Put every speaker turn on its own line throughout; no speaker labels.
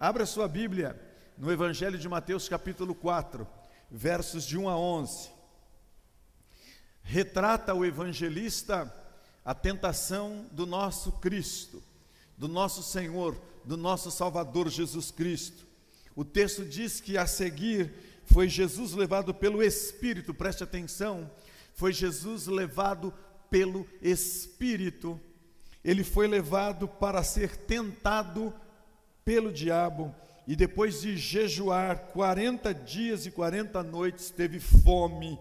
Abra sua Bíblia no Evangelho de Mateus, capítulo 4, versos de 1 a 11. Retrata o evangelista a tentação do nosso Cristo, do nosso Senhor, do nosso Salvador Jesus Cristo. O texto diz que a seguir foi Jesus levado pelo Espírito, preste atenção, foi Jesus levado pelo Espírito. Ele foi levado para ser tentado pelo diabo e depois de jejuar 40 dias e 40 noites, teve fome.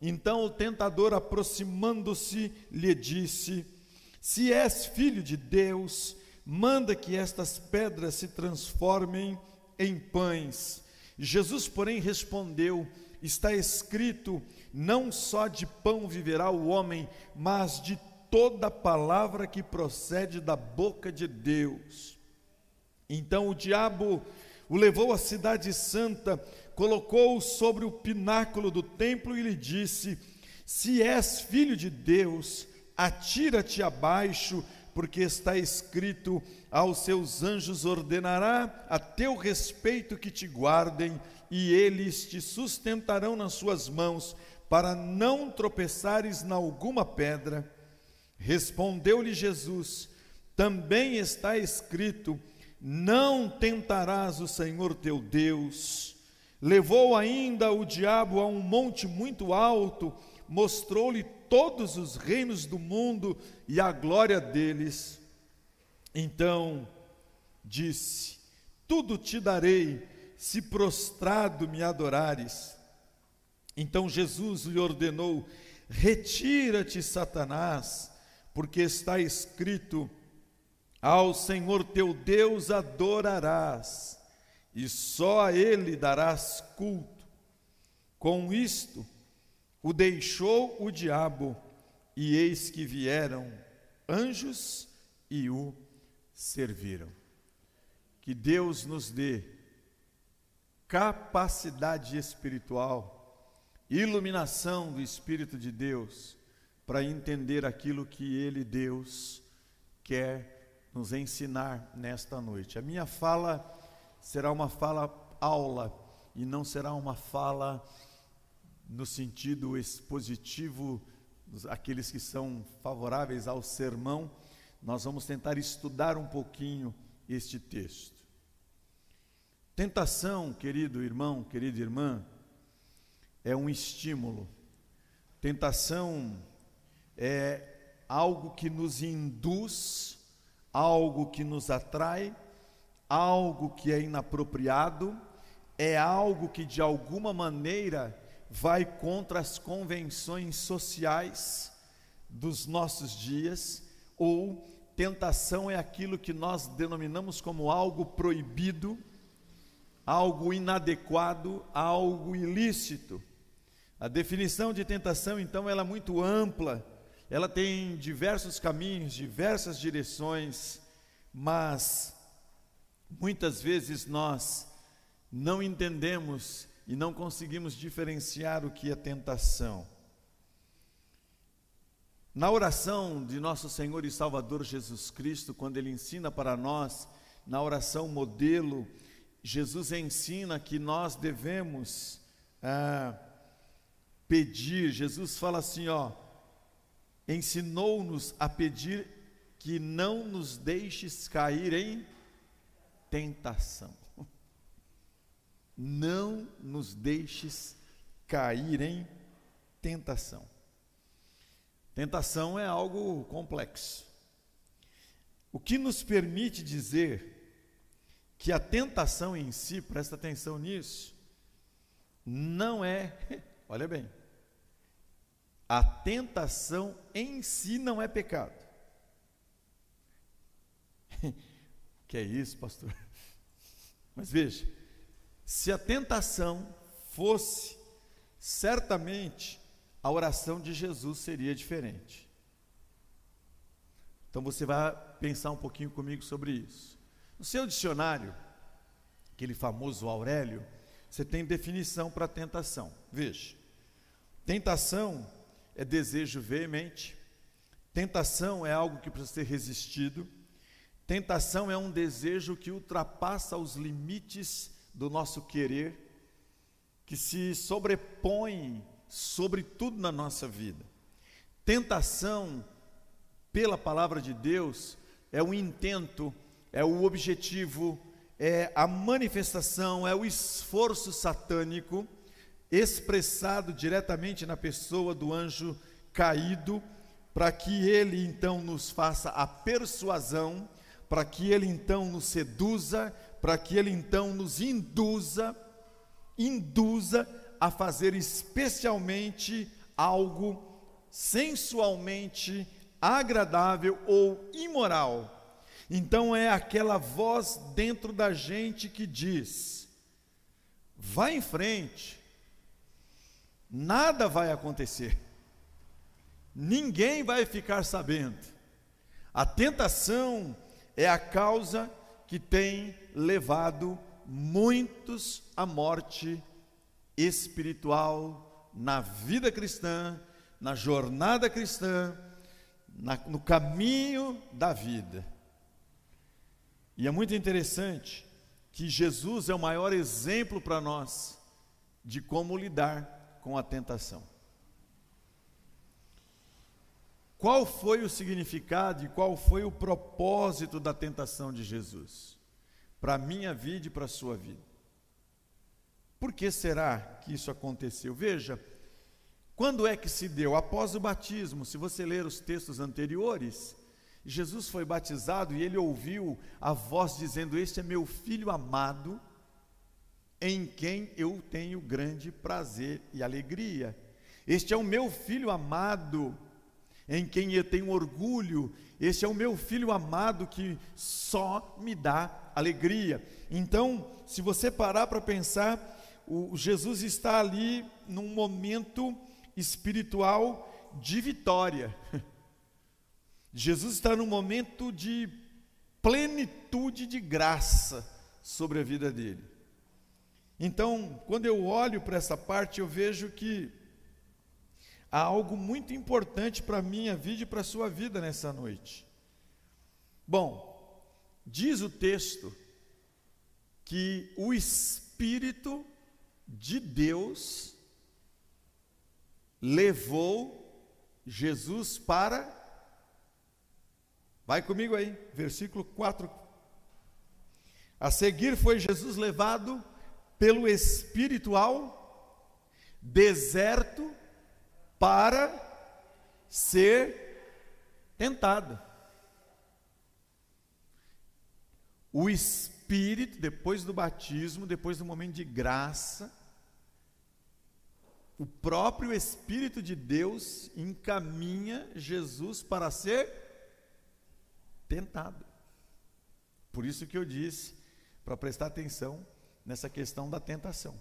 Então o tentador, aproximando-se, lhe disse: Se és filho de Deus, manda que estas pedras se transformem em pães. Jesus, porém, respondeu: Está escrito: Não só de pão viverá o homem, mas de toda palavra que procede da boca de Deus. Então o diabo o levou à cidade santa, colocou-o sobre o pináculo do templo e lhe disse: Se és filho de Deus, atira-te abaixo, porque está escrito: aos seus anjos ordenará a teu respeito que te guardem, e eles te sustentarão nas suas mãos, para não tropeçares na alguma pedra. Respondeu-lhe Jesus: Também está escrito: não tentarás o Senhor teu Deus. Levou ainda o diabo a um monte muito alto, mostrou-lhe todos os reinos do mundo e a glória deles. Então disse: Tudo te darei, se prostrado me adorares. Então Jesus lhe ordenou: Retira-te, Satanás, porque está escrito: ao Senhor teu Deus adorarás, e só a Ele darás culto. Com isto, o deixou o diabo, e eis que vieram anjos e o serviram. Que Deus nos dê capacidade espiritual, iluminação do Espírito de Deus, para entender aquilo que Ele, Deus, quer nos ensinar nesta noite. A minha fala será uma fala aula e não será uma fala no sentido expositivo, aqueles que são favoráveis ao sermão. Nós vamos tentar estudar um pouquinho este texto. Tentação, querido irmão, querida irmã, é um estímulo. Tentação é algo que nos induz algo que nos atrai, algo que é inapropriado, é algo que de alguma maneira vai contra as convenções sociais dos nossos dias, ou tentação é aquilo que nós denominamos como algo proibido, algo inadequado, algo ilícito. A definição de tentação, então, ela é muito ampla ela tem diversos caminhos, diversas direções, mas muitas vezes nós não entendemos e não conseguimos diferenciar o que é tentação. Na oração de nosso Senhor e Salvador Jesus Cristo, quando Ele ensina para nós, na oração modelo, Jesus ensina que nós devemos ah, pedir. Jesus fala assim: ó, ensinou-nos a pedir que não nos deixes cair em tentação. Não nos deixes cair em tentação. Tentação é algo complexo. O que nos permite dizer que a tentação em si, presta atenção nisso, não é, olha bem, a tentação em si não é pecado. que é isso, pastor? Mas veja, se a tentação fosse, certamente a oração de Jesus seria diferente. Então você vai pensar um pouquinho comigo sobre isso. No seu dicionário, aquele famoso Aurélio, você tem definição para tentação. Veja, tentação é desejo veemente, tentação é algo que precisa ser resistido, Tentação é um desejo que ultrapassa os limites do nosso querer, que se sobrepõe sobre tudo na nossa vida. Tentação, pela palavra de Deus, é o intento, é o objetivo, é a manifestação, é o esforço satânico expressado diretamente na pessoa do anjo caído, para que ele então nos faça a persuasão, para que ele então nos seduza, para que ele então nos induza, induza a fazer especialmente algo sensualmente agradável ou imoral. Então é aquela voz dentro da gente que diz: vá em frente, nada vai acontecer, ninguém vai ficar sabendo. A tentação é a causa que tem levado muitos à morte espiritual na vida cristã, na jornada cristã, na, no caminho da vida. E é muito interessante que Jesus é o maior exemplo para nós de como lidar com a tentação. Qual foi o significado e qual foi o propósito da tentação de Jesus? Para a minha vida e para a sua vida. Por que será que isso aconteceu? Veja, quando é que se deu? Após o batismo, se você ler os textos anteriores, Jesus foi batizado e ele ouviu a voz dizendo: Este é meu filho amado, em quem eu tenho grande prazer e alegria. Este é o meu filho amado, em quem eu tenho orgulho. Este é o meu filho amado que só me dá alegria. Então, se você parar para pensar, o Jesus está ali num momento espiritual de vitória. Jesus está num momento de plenitude de graça sobre a vida dele. Então, quando eu olho para essa parte, eu vejo que há algo muito importante para a minha vida e para a sua vida nessa noite. Bom, diz o texto que o Espírito de Deus levou Jesus para. Vai comigo aí, versículo 4. A seguir foi Jesus levado pelo espiritual deserto para ser tentado. O Espírito depois do batismo, depois do momento de graça, o próprio Espírito de Deus encaminha Jesus para ser tentado. Por isso que eu disse para prestar atenção nessa questão da tentação.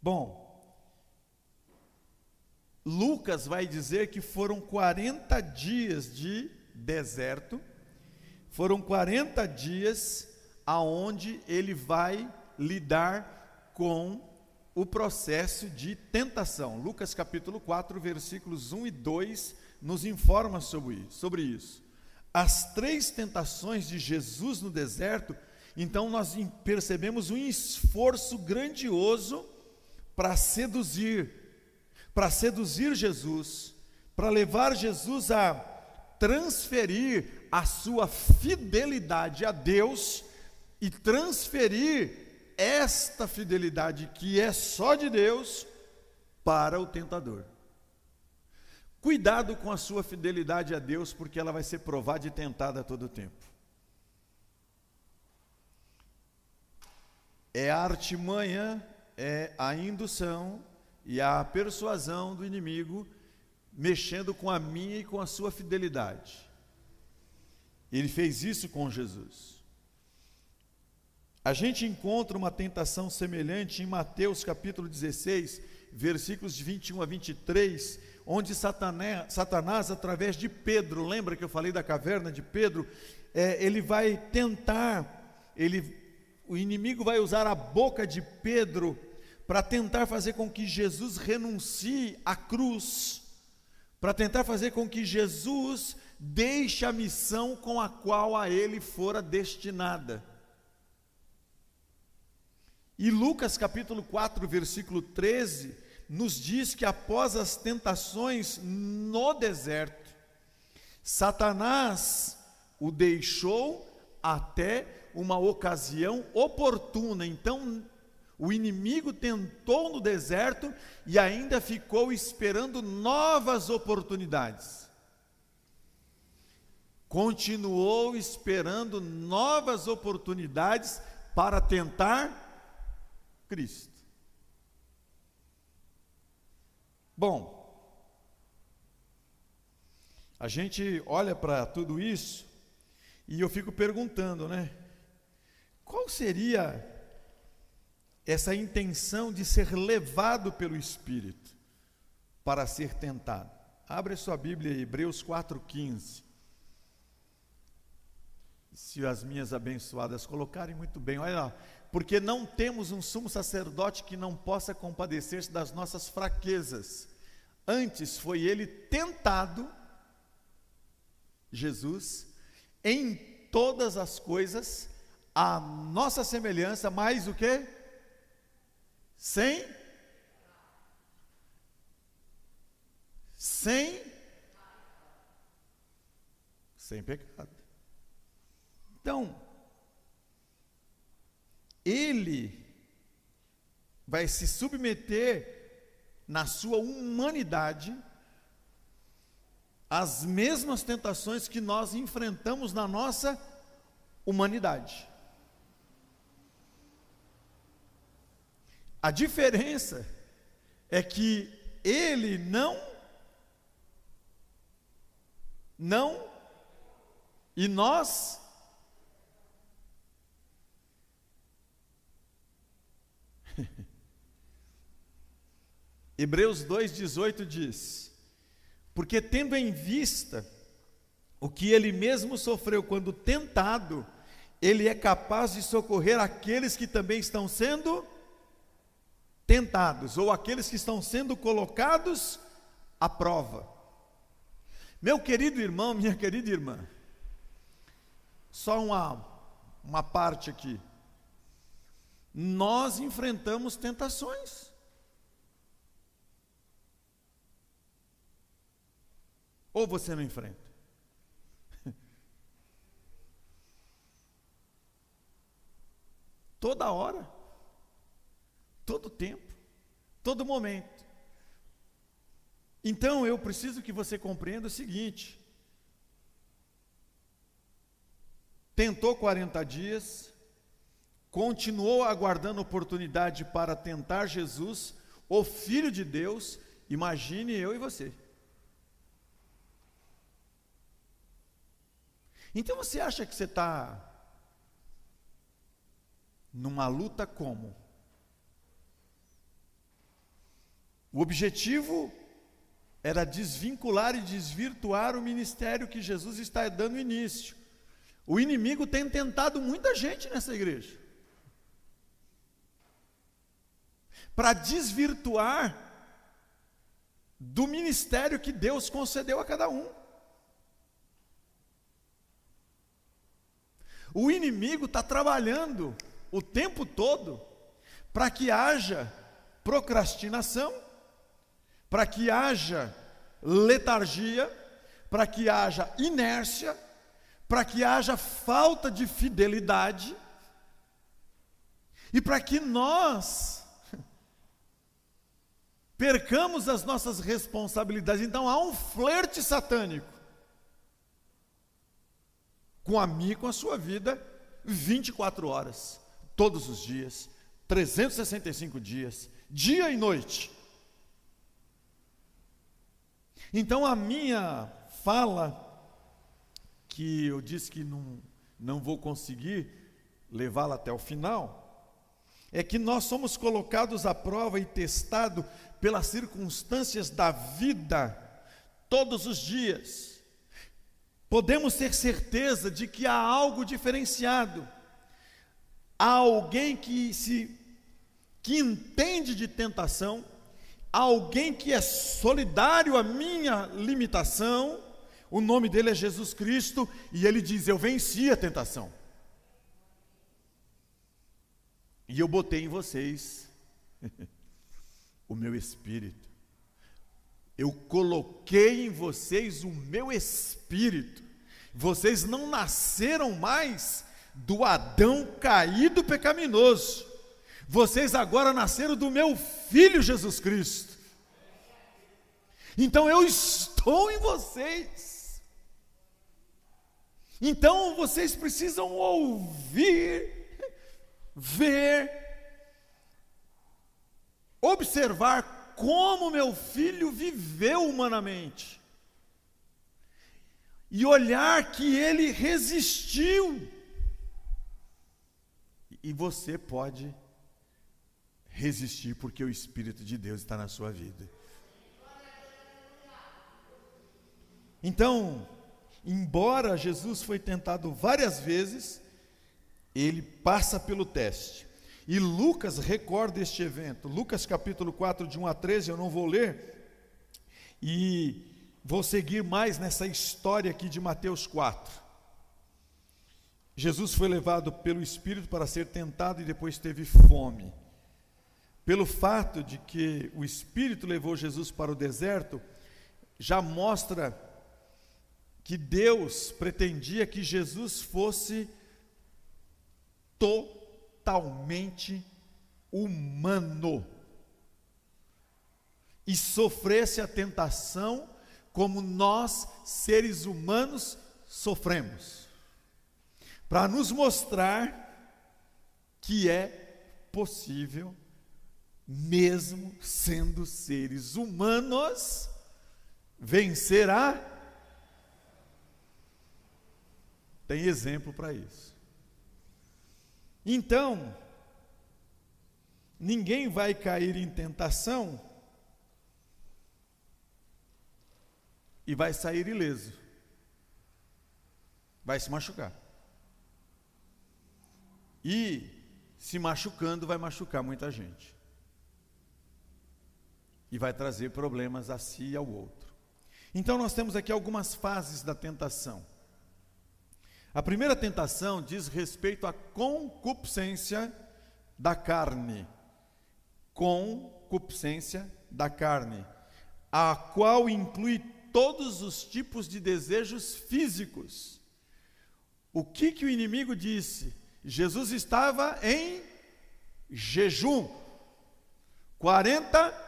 Bom, Lucas vai dizer que foram 40 dias de deserto foram 40 dias aonde ele vai lidar com o processo de tentação. Lucas capítulo 4, versículos 1 e 2 nos informa sobre, isso. As três tentações de Jesus no deserto, então nós percebemos um esforço grandioso para seduzir, para seduzir Jesus, para levar Jesus a transferir a sua fidelidade a Deus e transferir esta fidelidade que é só de Deus para o tentador. Cuidado com a sua fidelidade a Deus, porque ela vai ser provada e tentada a todo tempo. É a artimanha, é a indução e a persuasão do inimigo mexendo com a minha e com a sua fidelidade. Ele fez isso com Jesus. A gente encontra uma tentação semelhante em Mateus capítulo 16, versículos de 21 a 23, onde Satanás, Satanás através de Pedro, lembra que eu falei da caverna de Pedro? É, ele vai tentar, ele, o inimigo vai usar a boca de Pedro para tentar fazer com que Jesus renuncie à cruz, para tentar fazer com que Jesus deixa a missão com a qual a ele fora destinada. E Lucas capítulo 4, versículo 13, nos diz que após as tentações no deserto, Satanás o deixou até uma ocasião oportuna. Então, o inimigo tentou no deserto e ainda ficou esperando novas oportunidades. Continuou esperando novas oportunidades para tentar Cristo. Bom, a gente olha para tudo isso e eu fico perguntando, né? Qual seria essa intenção de ser levado pelo Espírito para ser tentado? Abre sua Bíblia, Hebreus 4,15. Se as minhas abençoadas colocarem muito bem, olha lá, porque não temos um sumo sacerdote que não possa compadecer-se das nossas fraquezas. Antes foi ele tentado, Jesus, em todas as coisas, a nossa semelhança, mais o que? Sem sem sem pecado. Então, ele vai se submeter na sua humanidade às mesmas tentações que nós enfrentamos na nossa humanidade. A diferença é que ele não não e nós Hebreus 2,18 diz: Porque tendo em vista o que ele mesmo sofreu quando tentado, ele é capaz de socorrer aqueles que também estão sendo tentados, ou aqueles que estão sendo colocados à prova. Meu querido irmão, minha querida irmã, só uma, uma parte aqui nós enfrentamos tentações. Ou você não enfrenta? Toda hora, todo tempo, todo momento. Então eu preciso que você compreenda o seguinte: tentou 40 dias, continuou aguardando oportunidade para tentar Jesus, o Filho de Deus, imagine eu e você. Então você acha que você está numa luta como? O objetivo era desvincular e desvirtuar o ministério que Jesus está dando início. O inimigo tem tentado muita gente nessa igreja. para desvirtuar do ministério que Deus concedeu a cada um. O inimigo está trabalhando o tempo todo para que haja procrastinação, para que haja letargia, para que haja inércia, para que haja falta de fidelidade e para que nós percamos as nossas responsabilidades. Então há um flerte satânico com a mim com a sua vida 24 horas, todos os dias, 365 dias, dia e noite. Então a minha fala, que eu disse que não, não vou conseguir levá-la até o final, é que nós somos colocados à prova e testados pelas circunstâncias da vida todos os dias. Podemos ter certeza de que há algo diferenciado. Há alguém que se que entende de tentação, alguém que é solidário à minha limitação, o nome dele é Jesus Cristo, e ele diz: Eu venci a tentação. E eu botei em vocês o meu espírito. Eu coloquei em vocês o meu espírito. Vocês não nasceram mais do Adão caído pecaminoso. Vocês agora nasceram do meu filho Jesus Cristo. Então eu estou em vocês. Então vocês precisam ouvir, ver, observar como meu filho viveu humanamente. E olhar que ele resistiu. E você pode resistir, porque o Espírito de Deus está na sua vida. Então, embora Jesus foi tentado várias vezes, ele passa pelo teste. E Lucas recorda este evento. Lucas capítulo 4, de 1 a 13, eu não vou ler. E vou seguir mais nessa história aqui de Mateus 4. Jesus foi levado pelo Espírito para ser tentado e depois teve fome. Pelo fato de que o Espírito levou Jesus para o deserto, já mostra que Deus pretendia que Jesus fosse totalmente humano e sofresse a tentação como nós, seres humanos, sofremos, para nos mostrar que é possível mesmo sendo seres humanos, vencerá. Tem exemplo para isso. Então, ninguém vai cair em tentação e vai sair ileso. Vai se machucar. E se machucando, vai machucar muita gente e vai trazer problemas a si e ao outro. Então, nós temos aqui algumas fases da tentação. A primeira tentação diz respeito à concupiscência da carne. Concupiscência da carne, a qual inclui todos os tipos de desejos físicos. O que que o inimigo disse? Jesus estava em jejum. 40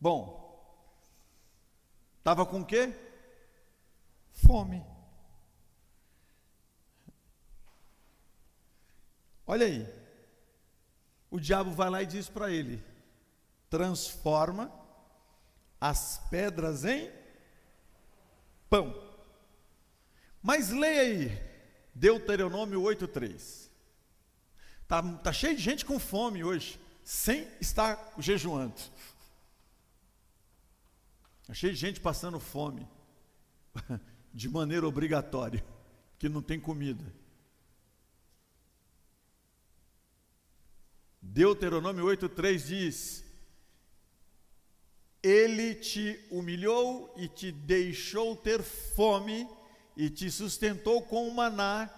Bom, estava com o quê? Fome. Olha aí. O diabo vai lá e diz para ele: transforma as pedras em pão. Mas leia aí, Deuteronômio 8,3. Está tá cheio de gente com fome hoje, sem estar jejuando. Achei gente passando fome, de maneira obrigatória, que não tem comida. Deuteronômio 8,3 diz: Ele te humilhou e te deixou ter fome, e te sustentou com o maná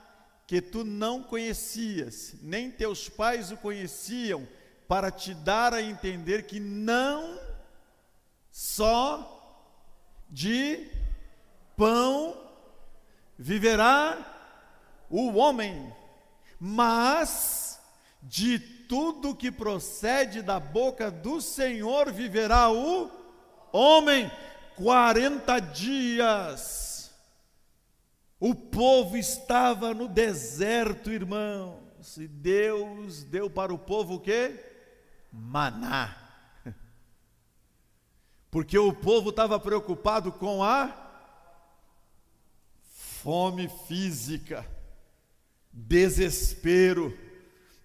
que tu não conhecias, nem teus pais o conheciam, para te dar a entender que não só de pão viverá o homem, mas de tudo que procede da boca do Senhor viverá o homem. 40 dias. O povo estava no deserto, irmãos, e Deus deu para o povo o que? Maná porque o povo estava preocupado com a fome física, desespero.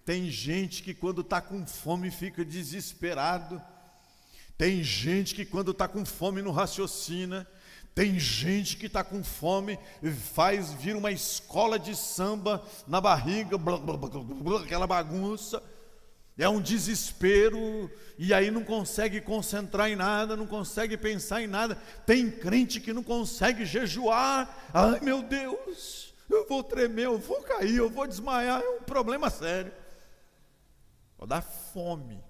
Tem gente que quando está com fome fica desesperado. Tem gente que quando está com fome não raciocina. Tem gente que está com fome, faz vir uma escola de samba na barriga, blá, blá, blá, aquela bagunça. É um desespero, e aí não consegue concentrar em nada, não consegue pensar em nada. Tem crente que não consegue jejuar. Ai meu Deus, eu vou tremer, eu vou cair, eu vou desmaiar. É um problema sério. Vou dar fome,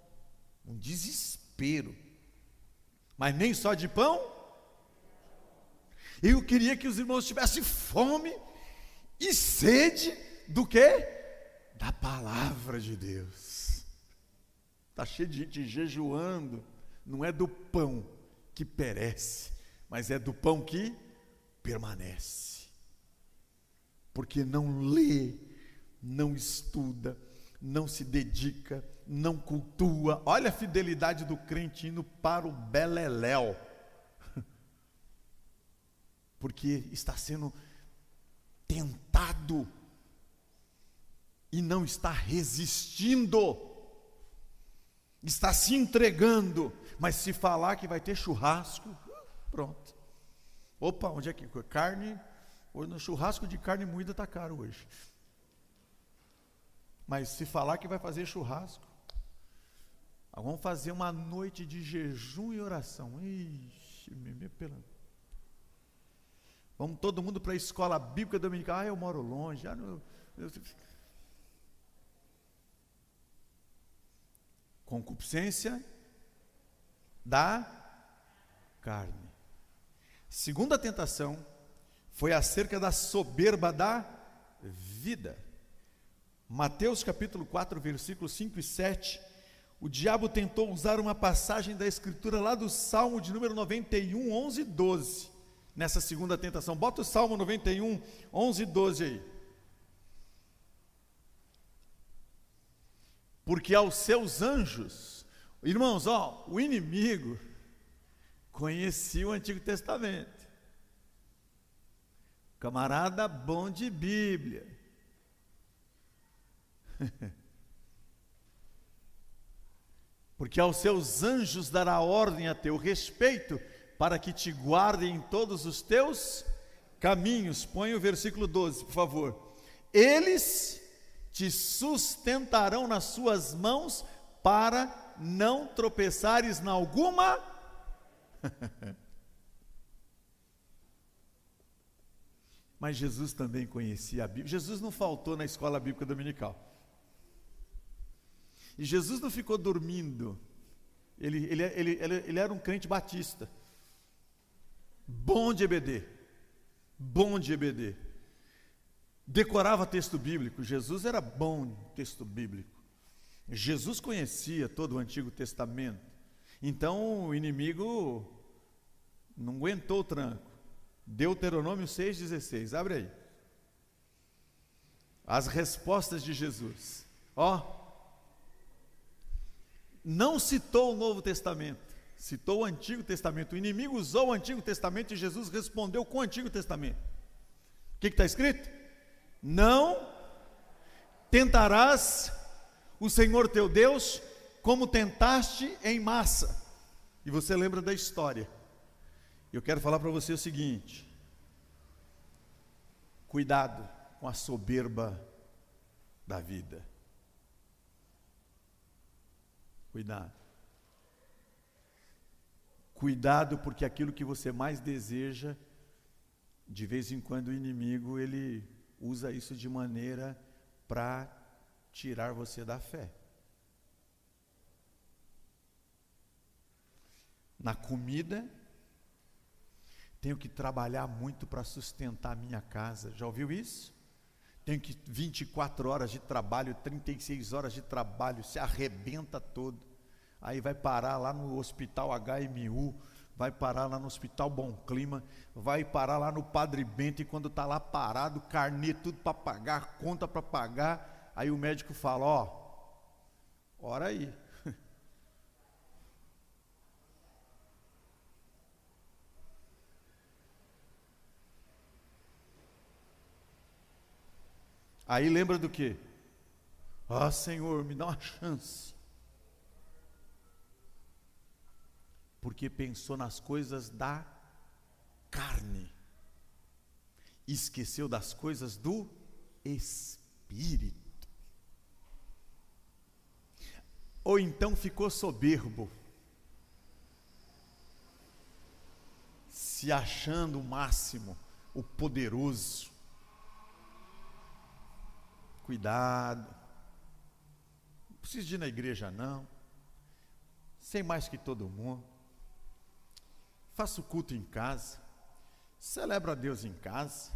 um desespero. Mas nem só de pão. Eu queria que os irmãos tivessem fome e sede do que? Da palavra de Deus. Está cheio de gente jejuando. Não é do pão que perece, mas é do pão que permanece. Porque não lê, não estuda, não se dedica, não cultua. Olha a fidelidade do crente indo para o beleléu. Porque está sendo tentado e não está resistindo está se entregando, mas se falar que vai ter churrasco, pronto. Opa, onde é que carne? Hoje no churrasco de carne moída está caro hoje. Mas se falar que vai fazer churrasco, vamos fazer uma noite de jejum e oração. Ixi, me, me pela. Vamos todo mundo para a escola bíblica dominical. Ah, eu moro longe. Ah, não, eu, concupiscência da carne. Segunda tentação foi acerca da soberba da vida. Mateus capítulo 4, versículos 5 e 7. O diabo tentou usar uma passagem da escritura lá do Salmo de número 91, 11 e 12. Nessa segunda tentação. Bota o Salmo 91, 11 e 12 aí. Porque aos seus anjos, irmãos, ó, o inimigo conhecia o Antigo Testamento. Camarada bom de Bíblia. Porque aos seus anjos dará ordem a teu respeito, para que te guardem em todos os teus caminhos. Põe o versículo 12, por favor. Eles te sustentarão nas suas mãos para não tropeçares na alguma. Mas Jesus também conhecia a Bíblia. Jesus não faltou na escola bíblica dominical. E Jesus não ficou dormindo. Ele, ele, ele, ele, ele era um crente batista. Bom de EBD. Bom de EBD decorava texto bíblico. Jesus era bom em texto bíblico. Jesus conhecia todo o Antigo Testamento. Então o inimigo não aguentou o tranco. Deuteronômio 6,16. Abre aí. As respostas de Jesus. Ó. Não citou o Novo Testamento, citou o Antigo Testamento. O inimigo usou o Antigo Testamento e Jesus respondeu com o Antigo Testamento. O que está escrito? Não tentarás o Senhor teu Deus como tentaste em massa. E você lembra da história. Eu quero falar para você o seguinte: cuidado com a soberba da vida. Cuidado. Cuidado, porque aquilo que você mais deseja, de vez em quando o inimigo ele usa isso de maneira para tirar você da fé. Na comida, tenho que trabalhar muito para sustentar a minha casa. Já ouviu isso? Tenho que 24 horas de trabalho, 36 horas de trabalho, se arrebenta todo. Aí vai parar lá no hospital HMU, vai parar lá no Hospital Bom Clima, vai parar lá no Padre Bento, e quando está lá parado, carnê, tudo para pagar, conta para pagar, aí o médico fala, ó, ora aí. Aí lembra do que? Ah, Senhor, me dá uma chance. Porque pensou nas coisas da carne, esqueceu das coisas do espírito. ou então ficou soberbo, se achando o máximo, o poderoso. Cuidado, não precisa ir na igreja, não, sei mais que todo mundo, faço culto em casa, celebro a Deus em casa.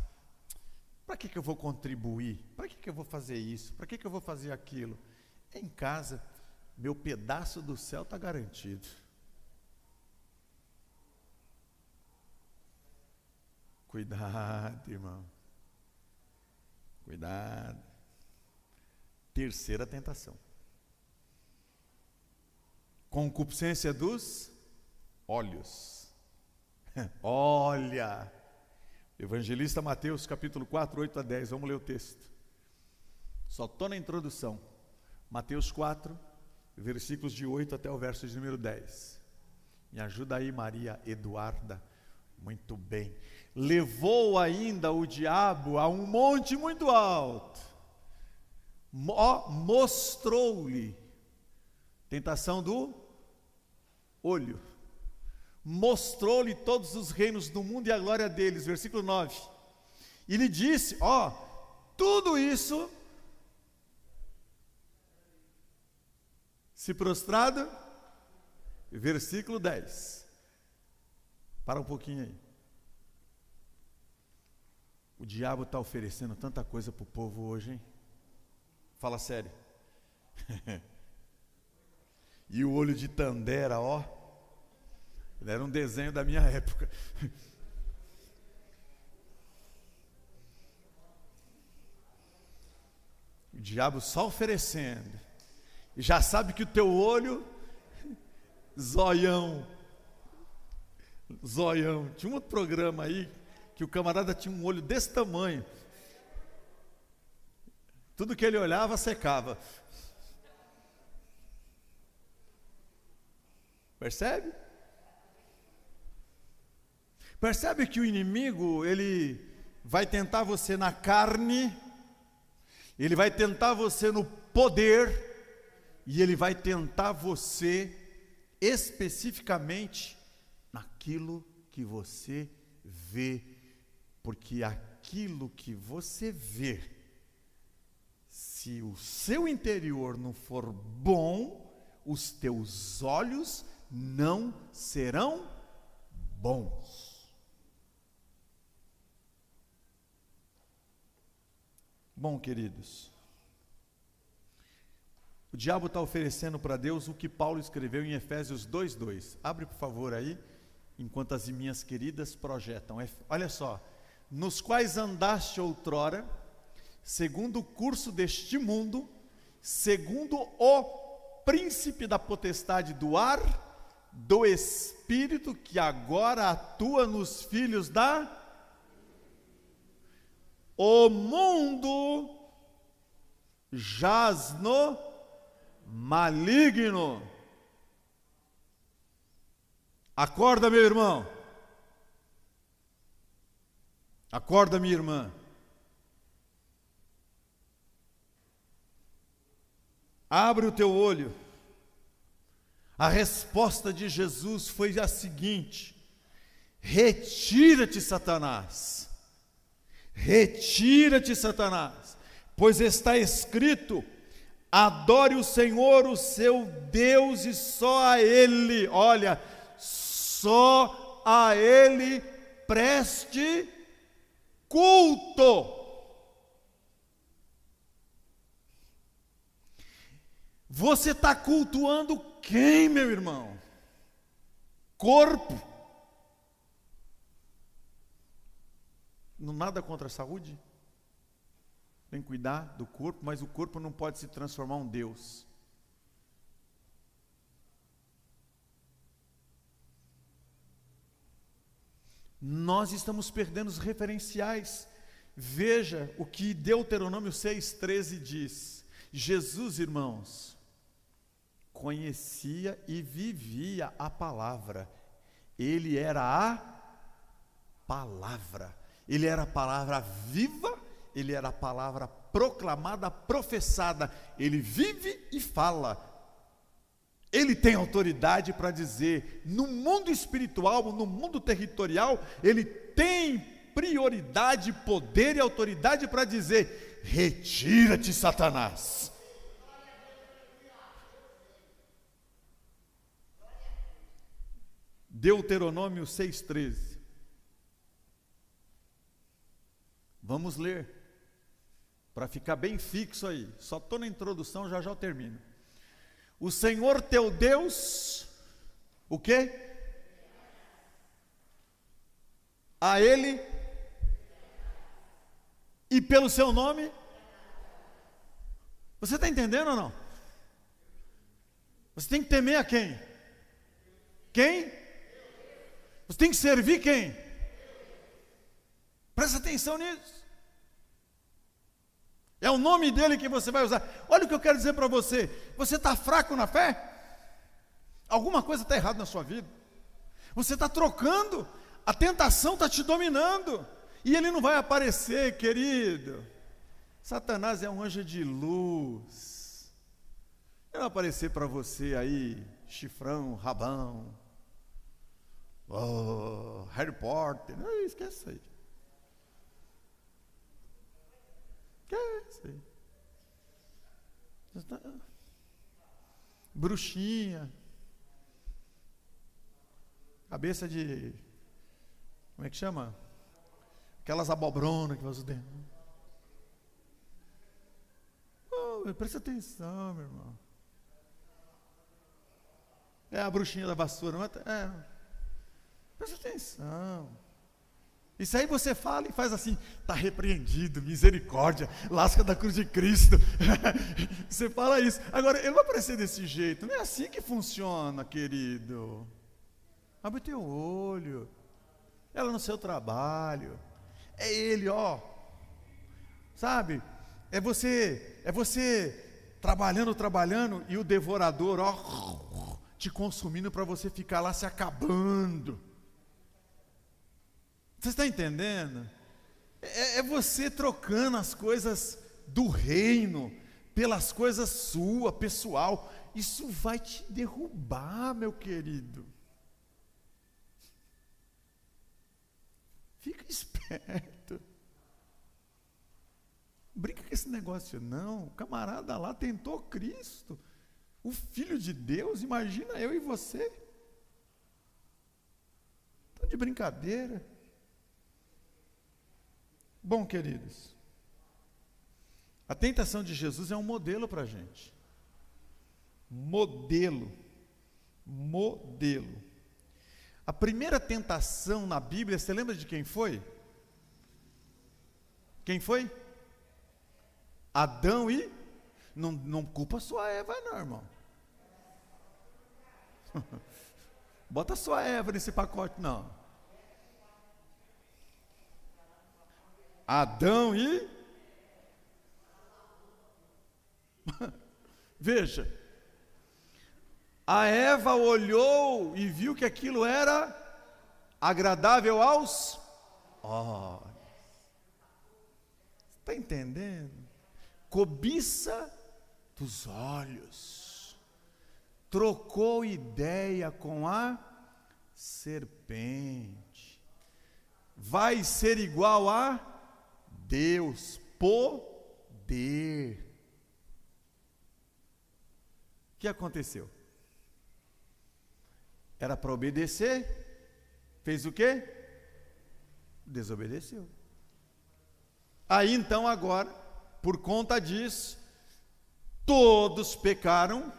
Para que, que eu vou contribuir? Para que, que eu vou fazer isso? Para que, que eu vou fazer aquilo? Em casa, meu pedaço do céu está garantido. Cuidado, irmão. Cuidado. Terceira tentação. Concupiscência dos olhos. Olha. Evangelista Mateus, capítulo 4, 8 a 10. Vamos ler o texto. Só estou na introdução. Mateus 4, versículos de 8 até o verso de número 10. Me ajuda aí, Maria Eduarda. Muito bem. Levou ainda o diabo a um monte muito alto. Mostrou-lhe tentação do olho. Mostrou-lhe todos os reinos do mundo e a glória deles. Versículo 9. E lhe disse: Ó, oh, tudo isso se prostrado, versículo 10. Para um pouquinho aí. O diabo está oferecendo tanta coisa para o povo hoje, hein? Fala sério. e o olho de Tandera, ó. Era um desenho da minha época. o diabo só oferecendo e já sabe que o teu olho, zoião, zoião. Tinha um outro programa aí que o camarada tinha um olho desse tamanho. Tudo que ele olhava secava. Percebe? Percebe que o inimigo, ele vai tentar você na carne, ele vai tentar você no poder, e ele vai tentar você especificamente naquilo que você vê, porque aquilo que você vê, se o seu interior não for bom, os teus olhos não serão bons. Bom, queridos, o diabo está oferecendo para Deus o que Paulo escreveu em Efésios 2,2. Abre, por favor, aí, enquanto as minhas queridas projetam. Olha só. Nos quais andaste outrora, segundo o curso deste mundo, segundo o príncipe da potestade do ar, do espírito que agora atua nos filhos da. O mundo jaz no maligno. Acorda, meu irmão. Acorda, minha irmã. Abre o teu olho. A resposta de Jesus foi a seguinte: Retira-te, Satanás. Retira-te, Satanás, pois está escrito: Adore o Senhor, o seu Deus, e só a Ele, olha, só a Ele preste culto. Você está cultuando quem, meu irmão? Corpo. Nada contra a saúde? tem que cuidar do corpo, mas o corpo não pode se transformar em um Deus. Nós estamos perdendo os referenciais. Veja o que Deuteronômio 6,13 diz. Jesus, irmãos, conhecia e vivia a palavra. Ele era a palavra. Ele era a palavra viva ele era a palavra proclamada, professada. Ele vive e fala. Ele tem autoridade para dizer, no mundo espiritual, no mundo territorial, ele tem prioridade, poder e autoridade para dizer: retira-te, Satanás. Deuteronômio 6,13. Vamos ler, para ficar bem fixo aí. Só estou na introdução, já já termino. O Senhor teu Deus, o que? A Ele e pelo seu nome. Você está entendendo ou não? Você tem que temer a quem? Quem? Você tem que servir quem? Presta atenção nisso. É o nome dele que você vai usar. Olha o que eu quero dizer para você. Você está fraco na fé? Alguma coisa está errada na sua vida. Você está trocando. A tentação está te dominando. E ele não vai aparecer, querido. Satanás é um anjo de luz. Ele vai aparecer para você aí, chifrão, rabão. Oh, Harry Potter. Não, esquece aí. Esquece. Bruxinha. Cabeça de. Como é que chama? Aquelas abobronas que você tem. Oh, presta atenção, meu irmão. É a bruxinha da vassoura, é? é. Presta atenção. Isso aí você fala e faz assim, está repreendido, misericórdia, lasca da cruz de Cristo. você fala isso. Agora, ele vai aparecer desse jeito. Não é assim que funciona, querido. Abre teu olho. Ela no seu trabalho. É ele, ó. Sabe? É você, é você trabalhando, trabalhando e o devorador, ó, te consumindo para você ficar lá se acabando. Você está entendendo? É, é, você trocando as coisas do reino pelas coisas sua, pessoal. Isso vai te derrubar, meu querido. Fica esperto. Brinca com esse negócio, não. O camarada lá tentou Cristo, o Filho de Deus. Imagina eu e você. Estão de brincadeira. Bom, queridos, a tentação de Jesus é um modelo para a gente. Modelo. Modelo. A primeira tentação na Bíblia, você lembra de quem foi? Quem foi? Adão e. Não, não culpa sua Eva, não, irmão. Bota sua Eva nesse pacote, não. Adão e. Veja, a Eva olhou e viu que aquilo era agradável aos olhos. Está entendendo? Cobiça dos olhos. Trocou ideia com a serpente. Vai ser igual a Deus, poder. O que aconteceu? Era para obedecer, fez o quê? Desobedeceu. Aí então, agora, por conta disso, todos pecaram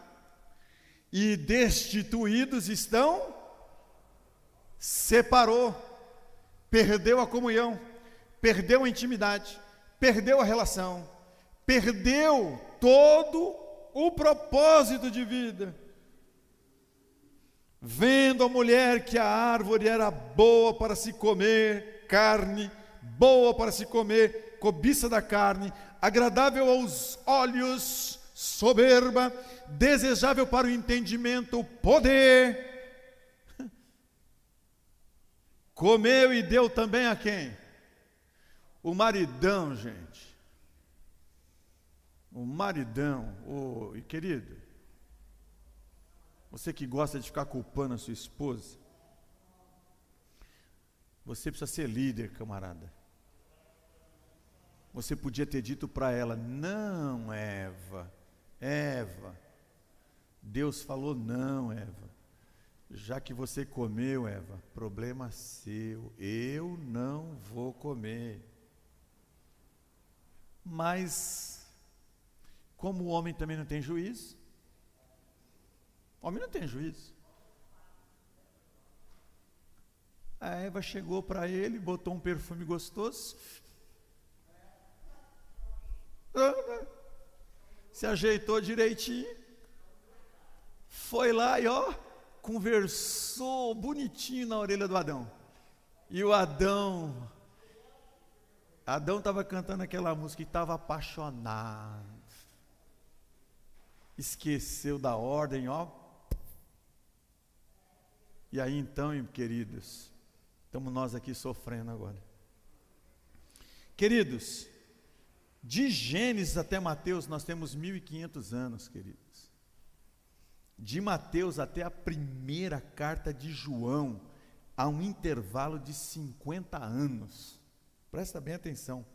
e destituídos estão, separou, perdeu a comunhão perdeu a intimidade, perdeu a relação, perdeu todo o propósito de vida. Vendo a mulher que a árvore era boa para se comer, carne, boa para se comer, cobiça da carne, agradável aos olhos, soberba, desejável para o entendimento, poder. Comeu e deu também a quem? O maridão, gente. O maridão, o querido. Você que gosta de ficar culpando a sua esposa, você precisa ser líder, camarada. Você podia ter dito para ela: Não, Eva, Eva. Deus falou: Não, Eva. Já que você comeu, Eva, problema seu. Eu não vou comer. Mas, como o homem também não tem juízo, o homem não tem juízo. A Eva chegou para ele, botou um perfume gostoso, se ajeitou direitinho, foi lá e ó, conversou bonitinho na orelha do Adão. E o Adão, Adão estava cantando aquela música e estava apaixonado. Esqueceu da ordem, ó. E aí então, queridos, estamos nós aqui sofrendo agora. Queridos, de Gênesis até Mateus nós temos 1500 anos, queridos de Mateus até a primeira carta de João, há um intervalo de 50 anos. Presta bem atenção.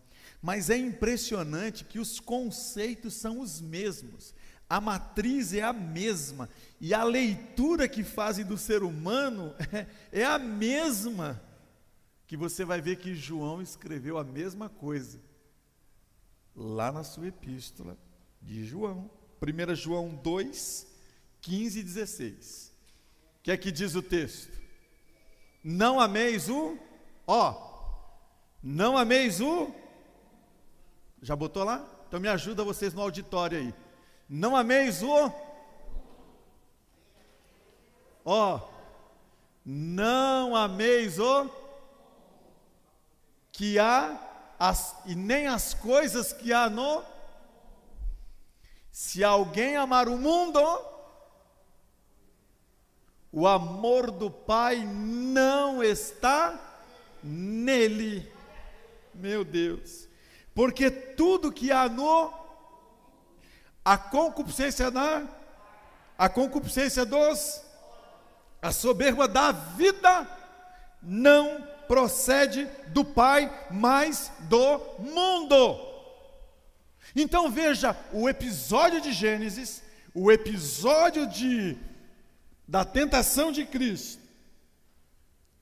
Mas é impressionante que os conceitos são os mesmos, a matriz é a mesma, e a leitura que fazem do ser humano é, é a mesma. Que você vai ver que João escreveu a mesma coisa lá na sua epístola de João. 1 João 2, 15 e 16. O que é que diz o texto? Não ameis o, ó, não ameis o, já botou lá? Então me ajuda vocês no auditório aí. Não ameis o, ó, não ameis o, que há, as, e nem as coisas que há no, se alguém amar o mundo, o amor do Pai não está nele. Meu Deus. Porque tudo que há no a concupiscência na a concupiscência dos a soberba da vida não procede do Pai, mas do mundo. Então veja o episódio de Gênesis, o episódio de da tentação de Cristo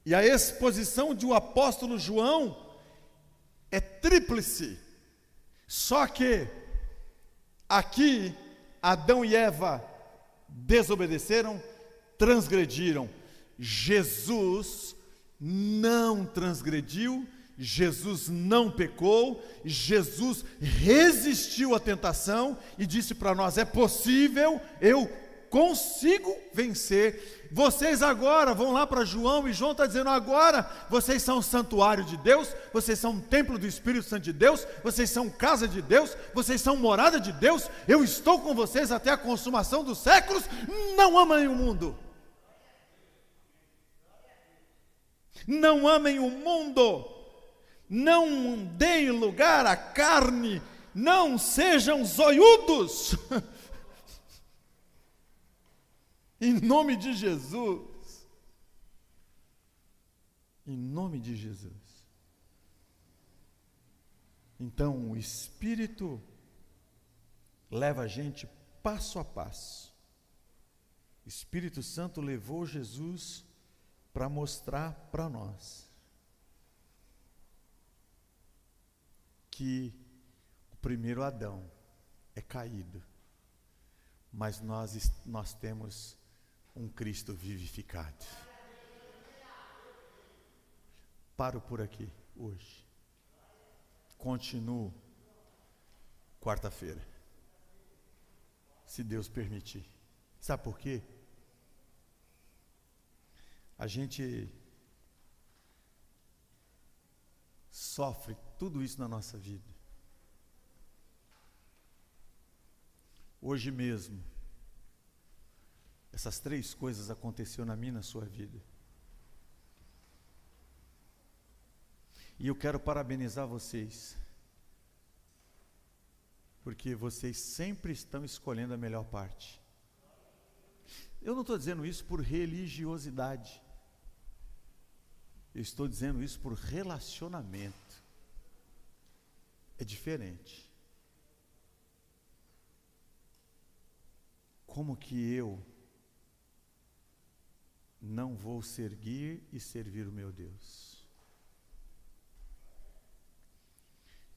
e a exposição de o apóstolo João é tríplice. Só que aqui Adão e Eva desobedeceram, transgrediram. Jesus não transgrediu, Jesus não pecou, Jesus resistiu à tentação e disse para nós: é possível eu consigo vencer. Vocês agora vão lá para João e João está dizendo: agora vocês são o santuário de Deus, vocês são o templo do Espírito Santo de Deus, vocês são casa de Deus, vocês são morada de Deus. Eu estou com vocês até a consumação dos séculos. Não amem o mundo. Não amem o mundo. Não deem lugar à carne. Não sejam zoiudos. Em nome de Jesus. Em nome de Jesus. Então, o Espírito leva a gente passo a passo. O Espírito Santo levou Jesus para mostrar para nós que o primeiro Adão é caído, mas nós, nós temos um Cristo vivificado. Paro por aqui hoje. Continuo quarta-feira. Se Deus permitir. Sabe por quê? A gente sofre tudo isso na nossa vida. Hoje mesmo, essas três coisas aconteceram na minha na sua vida. E eu quero parabenizar vocês, porque vocês sempre estão escolhendo a melhor parte. Eu não estou dizendo isso por religiosidade. Eu estou dizendo isso por relacionamento. É diferente. Como que eu não vou seguir e servir o meu Deus?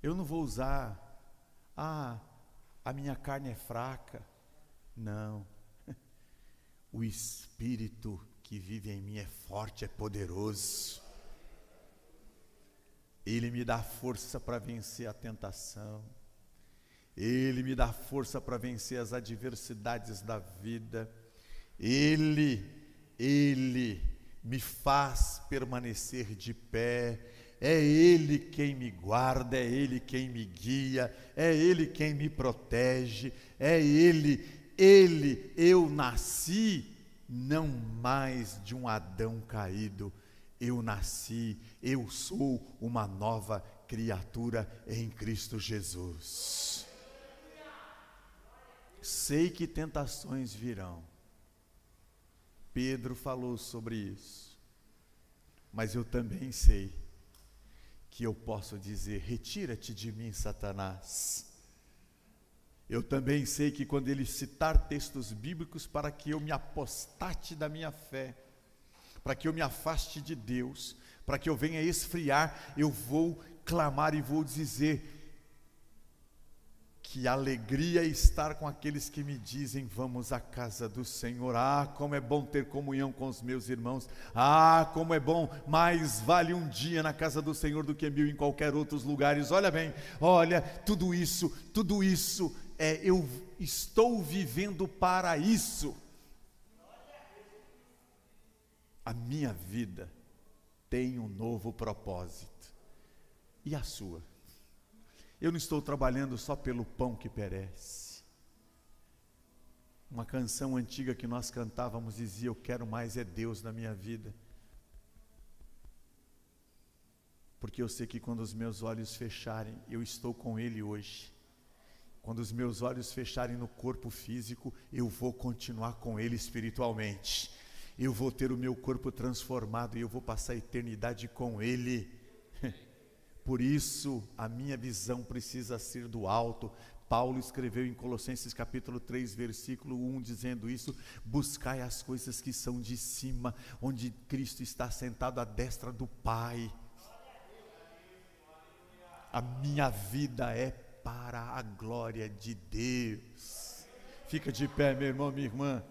Eu não vou usar, ah, a minha carne é fraca. Não. O Espírito que vive em mim é forte, é poderoso. Ele me dá força para vencer a tentação. Ele me dá força para vencer as adversidades da vida. Ele, Ele me faz permanecer de pé. É Ele quem me guarda, é Ele quem me guia, é Ele quem me protege, é Ele, Ele, eu nasci não mais de um Adão caído, eu nasci, eu sou uma nova criatura em Cristo Jesus. Sei que tentações virão. Pedro falou sobre isso. Mas eu também sei que eu posso dizer: retira-te de mim, Satanás. Eu também sei que quando ele citar textos bíblicos para que eu me apostate da minha fé, para que eu me afaste de Deus, para que eu venha esfriar, eu vou clamar e vou dizer que alegria estar com aqueles que me dizem: Vamos à casa do Senhor. Ah, como é bom ter comunhão com os meus irmãos. Ah, como é bom, mais vale um dia na casa do Senhor do que mil em qualquer outros lugares. Olha bem, olha, tudo isso, tudo isso, é, eu estou vivendo para isso. A minha vida tem um novo propósito. E a sua? Eu não estou trabalhando só pelo pão que perece. Uma canção antiga que nós cantávamos dizia: Eu quero mais é Deus na minha vida. Porque eu sei que quando os meus olhos fecharem, eu estou com Ele hoje. Quando os meus olhos fecharem no corpo físico, eu vou continuar com Ele espiritualmente. Eu vou ter o meu corpo transformado e eu vou passar a eternidade com Ele. Por isso, a minha visão precisa ser do alto. Paulo escreveu em Colossenses capítulo 3, versículo 1, dizendo isso: buscai as coisas que são de cima, onde Cristo está sentado à destra do Pai. A minha vida é para a glória de Deus. Fica de pé, meu irmão, minha irmã.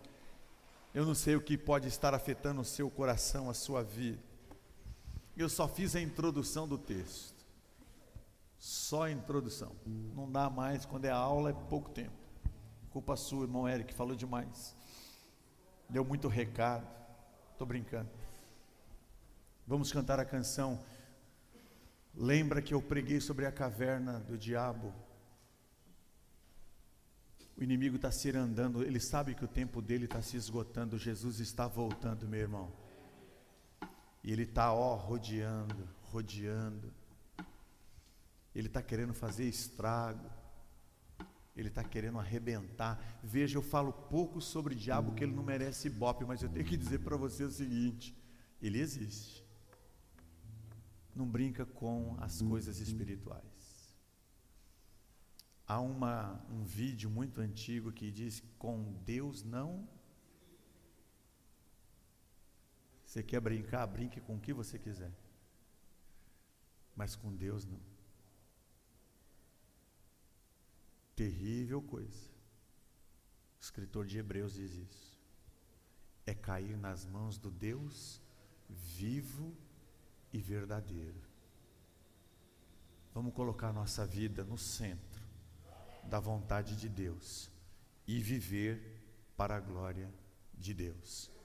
Eu não sei o que pode estar afetando o seu coração, a sua vida. Eu só fiz a introdução do texto. Só introdução. Não dá mais, quando é aula é pouco tempo. Culpa sua, irmão Eric, falou demais. Deu muito recado. Estou brincando. Vamos cantar a canção. Lembra que eu preguei sobre a caverna do diabo? O inimigo está se andando, ele sabe que o tempo dele está se esgotando. Jesus está voltando, meu irmão. E ele está, ó, rodeando, rodeando ele está querendo fazer estrago, ele está querendo arrebentar. Veja, eu falo pouco sobre o diabo, que ele não merece bope, mas eu tenho que dizer para você o seguinte: ele existe. Não brinca com as coisas espirituais. Há uma, um vídeo muito antigo que diz: com Deus não. Você quer brincar? Brinque com o que você quiser. Mas com Deus não. Terrível coisa. O escritor de Hebreus diz isso. É cair nas mãos do Deus vivo e verdadeiro. Vamos colocar nossa vida no centro da vontade de Deus e viver para a glória de Deus.